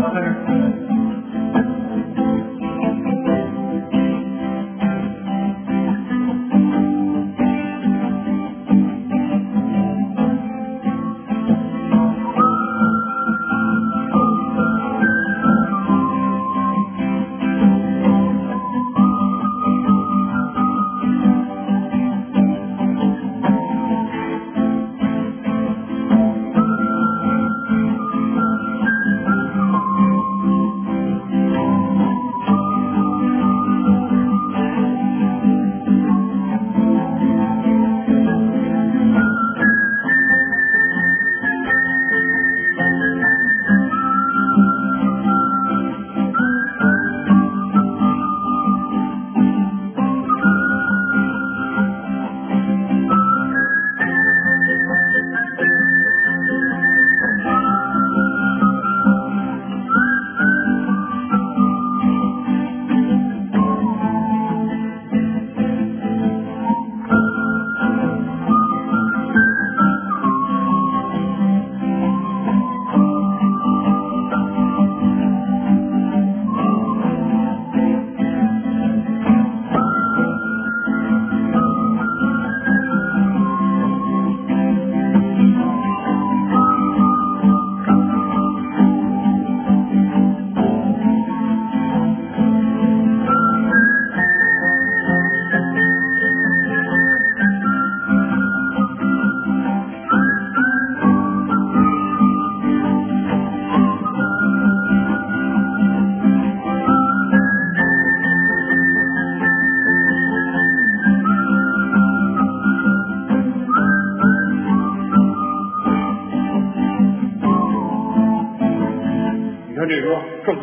mother 看这歌正